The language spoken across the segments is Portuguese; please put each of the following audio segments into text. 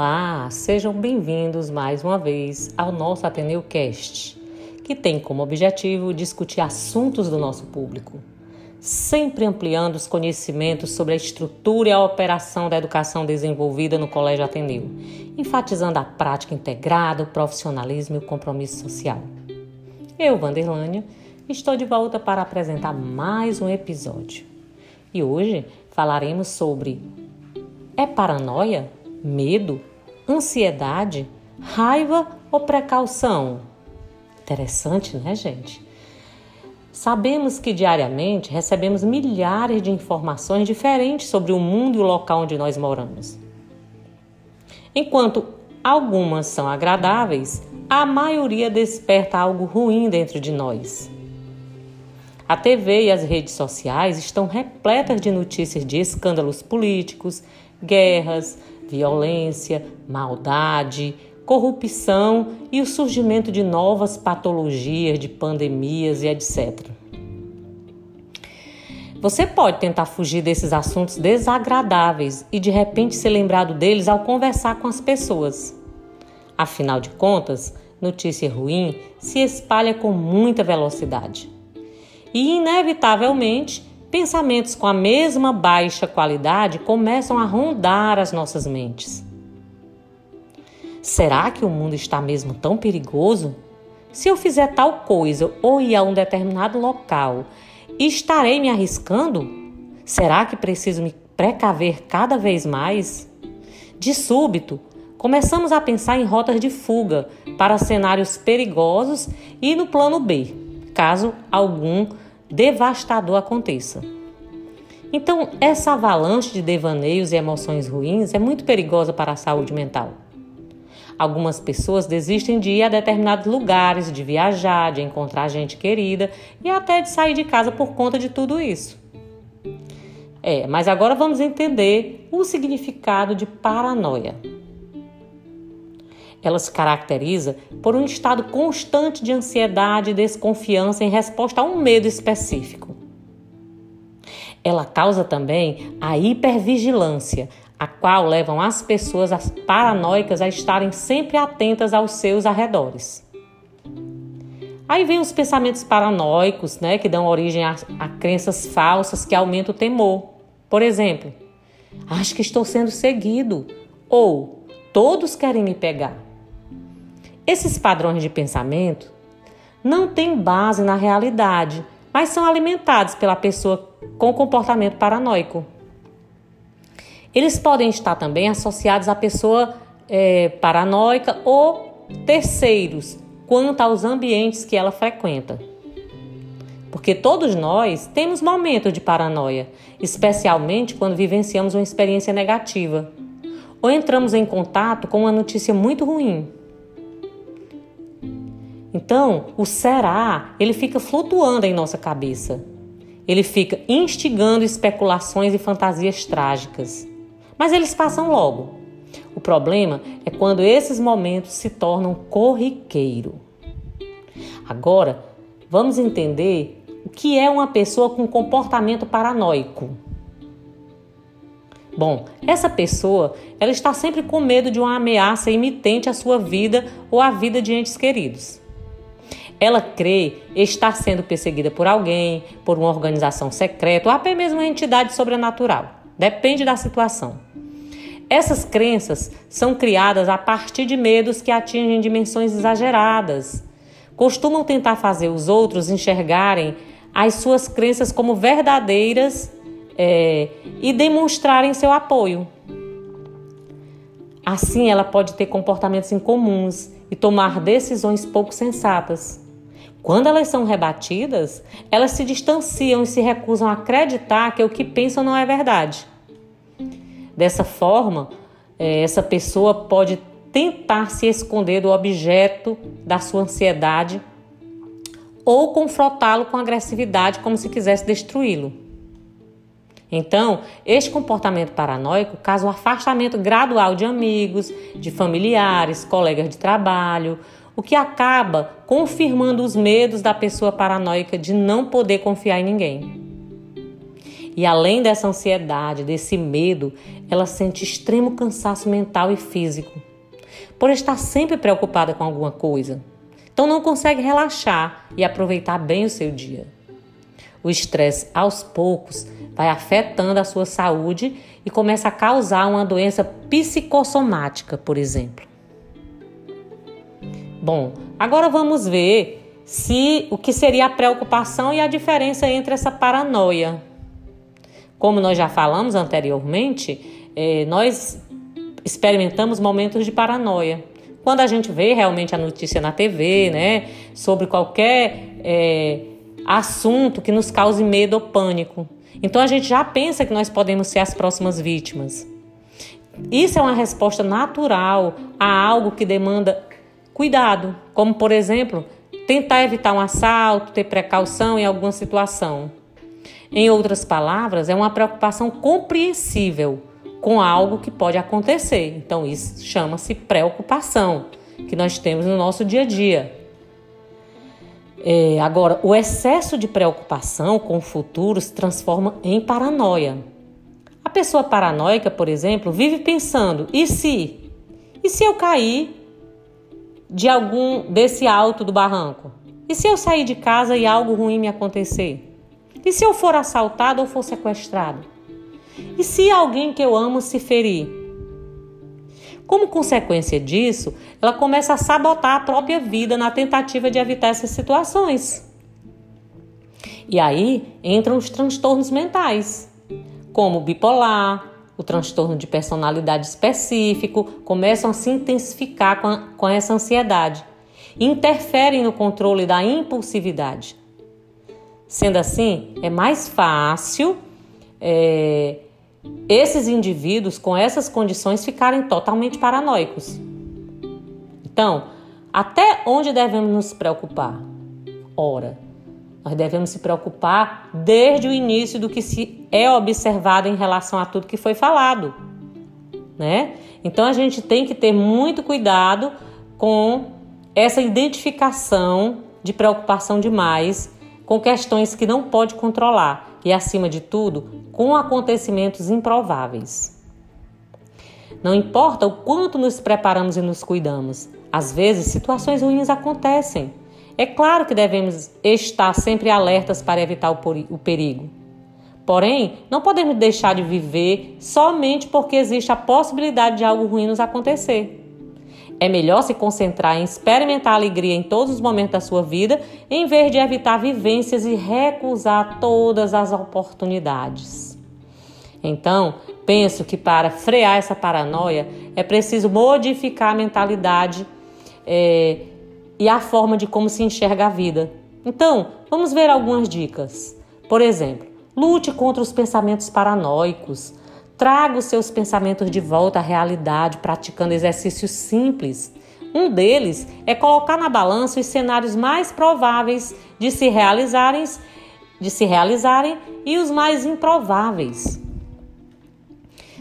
Olá, sejam bem-vindos mais uma vez ao nosso Ateneu Cast, que tem como objetivo discutir assuntos do nosso público, sempre ampliando os conhecimentos sobre a estrutura e a operação da educação desenvolvida no Colégio Ateneu, enfatizando a prática integrada, o profissionalismo e o compromisso social. Eu, Vanderlânia, estou de volta para apresentar mais um episódio. E hoje falaremos sobre é paranoia? Medo? Ansiedade? Raiva ou precaução? Interessante, né, gente? Sabemos que diariamente recebemos milhares de informações diferentes sobre o mundo e o local onde nós moramos. Enquanto algumas são agradáveis, a maioria desperta algo ruim dentro de nós. A TV e as redes sociais estão repletas de notícias de escândalos políticos, guerras, violência, maldade, corrupção e o surgimento de novas patologias, de pandemias e etc. Você pode tentar fugir desses assuntos desagradáveis e de repente ser lembrado deles ao conversar com as pessoas. Afinal de contas, notícia ruim se espalha com muita velocidade. E, inevitavelmente, pensamentos com a mesma baixa qualidade começam a rondar as nossas mentes. Será que o mundo está mesmo tão perigoso? Se eu fizer tal coisa ou ir a um determinado local, estarei me arriscando? Será que preciso me precaver cada vez mais? De súbito, começamos a pensar em rotas de fuga para cenários perigosos e no plano B, caso algum devastador aconteça. Então, essa avalanche de devaneios e emoções ruins é muito perigosa para a saúde mental. Algumas pessoas desistem de ir a determinados lugares, de viajar, de encontrar gente querida e até de sair de casa por conta de tudo isso. É, mas agora vamos entender o significado de paranoia. Ela se caracteriza por um estado constante de ansiedade e desconfiança em resposta a um medo específico. Ela causa também a hipervigilância, a qual levam as pessoas paranoicas a estarem sempre atentas aos seus arredores. Aí vem os pensamentos paranoicos, né, que dão origem a, a crenças falsas que aumentam o temor. Por exemplo, acho que estou sendo seguido ou todos querem me pegar. Esses padrões de pensamento não têm base na realidade, mas são alimentados pela pessoa com comportamento paranoico. Eles podem estar também associados à pessoa é, paranoica ou terceiros quanto aos ambientes que ela frequenta. Porque todos nós temos momentos de paranoia, especialmente quando vivenciamos uma experiência negativa ou entramos em contato com uma notícia muito ruim. Então, o será, ele fica flutuando em nossa cabeça. Ele fica instigando especulações e fantasias trágicas. Mas eles passam logo. O problema é quando esses momentos se tornam corriqueiro. Agora, vamos entender o que é uma pessoa com comportamento paranoico. Bom, essa pessoa, ela está sempre com medo de uma ameaça imitente à sua vida ou à vida de entes queridos. Ela crê estar sendo perseguida por alguém, por uma organização secreta ou até mesmo uma entidade sobrenatural. Depende da situação. Essas crenças são criadas a partir de medos que atingem dimensões exageradas. Costumam tentar fazer os outros enxergarem as suas crenças como verdadeiras é, e demonstrarem seu apoio. Assim, ela pode ter comportamentos incomuns e tomar decisões pouco sensatas. Quando elas são rebatidas, elas se distanciam e se recusam a acreditar que o que pensam não é verdade. Dessa forma, é, essa pessoa pode tentar se esconder do objeto da sua ansiedade ou confrontá-lo com agressividade, como se quisesse destruí-lo. Então, este comportamento paranoico causa o afastamento gradual de amigos, de familiares, colegas de trabalho, o que acaba confirmando os medos da pessoa paranoica de não poder confiar em ninguém. E além dessa ansiedade, desse medo, ela sente extremo cansaço mental e físico, por estar sempre preocupada com alguma coisa. Então não consegue relaxar e aproveitar bem o seu dia. O estresse, aos poucos, vai afetando a sua saúde e começa a causar uma doença psicossomática, por exemplo. Bom, agora vamos ver se o que seria a preocupação e a diferença entre essa paranoia. Como nós já falamos anteriormente, eh, nós experimentamos momentos de paranoia. Quando a gente vê realmente a notícia na TV, né, sobre qualquer eh, assunto que nos cause medo ou pânico. Então a gente já pensa que nós podemos ser as próximas vítimas. Isso é uma resposta natural a algo que demanda cuidado, como por exemplo, tentar evitar um assalto, ter precaução em alguma situação. Em outras palavras, é uma preocupação compreensível com algo que pode acontecer. Então, isso chama-se preocupação, que nós temos no nosso dia a dia. É, agora, o excesso de preocupação com o futuro se transforma em paranoia. A pessoa paranoica, por exemplo, vive pensando: e se? E se eu cair de algum desse alto do barranco? E se eu sair de casa e algo ruim me acontecer? E se eu for assaltado ou for sequestrado? E se alguém que eu amo se ferir? Como consequência disso, ela começa a sabotar a própria vida na tentativa de evitar essas situações. E aí entram os transtornos mentais, como bipolar, o transtorno de personalidade específico, começam a se intensificar com, a, com essa ansiedade interferem no controle da impulsividade. Sendo assim, é mais fácil é, esses indivíduos com essas condições ficarem totalmente paranoicos. Então, até onde devemos nos preocupar? Ora, nós devemos se preocupar desde o início do que se é observado em relação a tudo que foi falado, né? Então a gente tem que ter muito cuidado com essa identificação de preocupação demais com questões que não pode controlar e, acima de tudo, com acontecimentos improváveis. Não importa o quanto nos preparamos e nos cuidamos, às vezes situações ruins acontecem. É claro que devemos estar sempre alertas para evitar o perigo. Porém, não podemos deixar de viver somente porque existe a possibilidade de algo ruim nos acontecer. É melhor se concentrar em experimentar alegria em todos os momentos da sua vida, em vez de evitar vivências e recusar todas as oportunidades. Então, penso que para frear essa paranoia é preciso modificar a mentalidade é, e a forma de como se enxerga a vida. Então, vamos ver algumas dicas. Por exemplo, lute contra os pensamentos paranoicos. Traga os seus pensamentos de volta à realidade praticando exercícios simples. Um deles é colocar na balança os cenários mais prováveis de se realizarem, de se realizarem e os mais improváveis.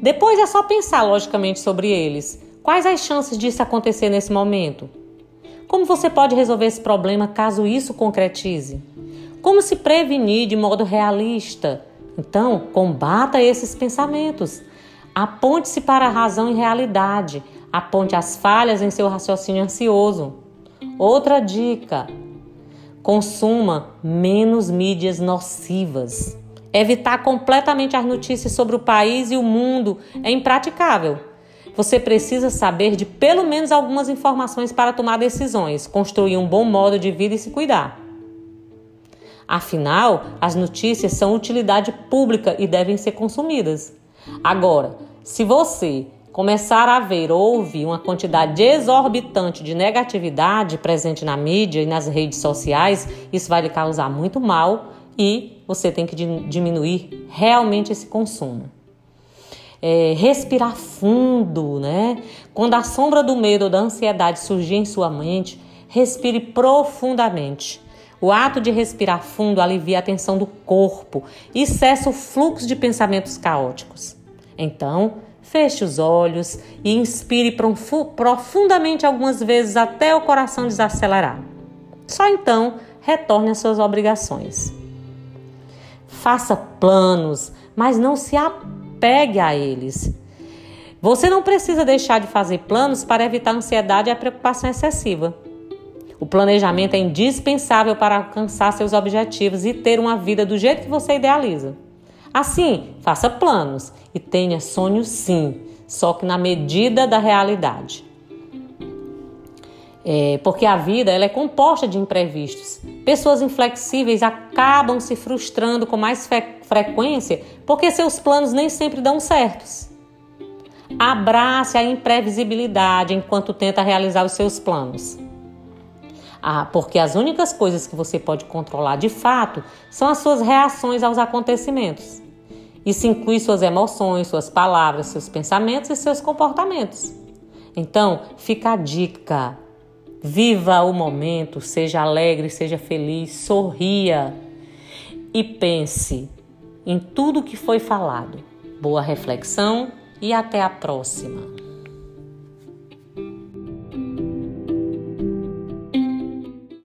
Depois é só pensar logicamente sobre eles. Quais as chances disso acontecer nesse momento? Como você pode resolver esse problema caso isso concretize? Como se prevenir de modo realista? Então, combata esses pensamentos. Aponte-se para a razão e realidade. Aponte as falhas em seu raciocínio ansioso. Outra dica: consuma menos mídias nocivas. Evitar completamente as notícias sobre o país e o mundo é impraticável. Você precisa saber de pelo menos algumas informações para tomar decisões, construir um bom modo de vida e se cuidar. Afinal, as notícias são utilidade pública e devem ser consumidas. Agora, se você começar a ver ou ouvir uma quantidade exorbitante de negatividade presente na mídia e nas redes sociais, isso vai lhe causar muito mal e você tem que diminuir realmente esse consumo. É, respirar fundo, né? Quando a sombra do medo ou da ansiedade surgir em sua mente, respire profundamente. O ato de respirar fundo alivia a tensão do corpo e cessa o fluxo de pensamentos caóticos. Então, feche os olhos e inspire profundamente algumas vezes até o coração desacelerar. Só então retorne às suas obrigações. faça planos, mas não se apegue a eles. Você não precisa deixar de fazer planos para evitar a ansiedade e a preocupação excessiva. O planejamento é indispensável para alcançar seus objetivos e ter uma vida do jeito que você idealiza. Assim, faça planos e tenha sonhos sim, só que na medida da realidade. É, porque a vida ela é composta de imprevistos. Pessoas inflexíveis acabam se frustrando com mais frequência porque seus planos nem sempre dão certos. Abrace a imprevisibilidade enquanto tenta realizar os seus planos. Ah, porque as únicas coisas que você pode controlar de fato são as suas reações aos acontecimentos. Isso inclui suas emoções, suas palavras, seus pensamentos e seus comportamentos. Então, fica a dica. Viva o momento, seja alegre, seja feliz, sorria e pense em tudo que foi falado. Boa reflexão e até a próxima.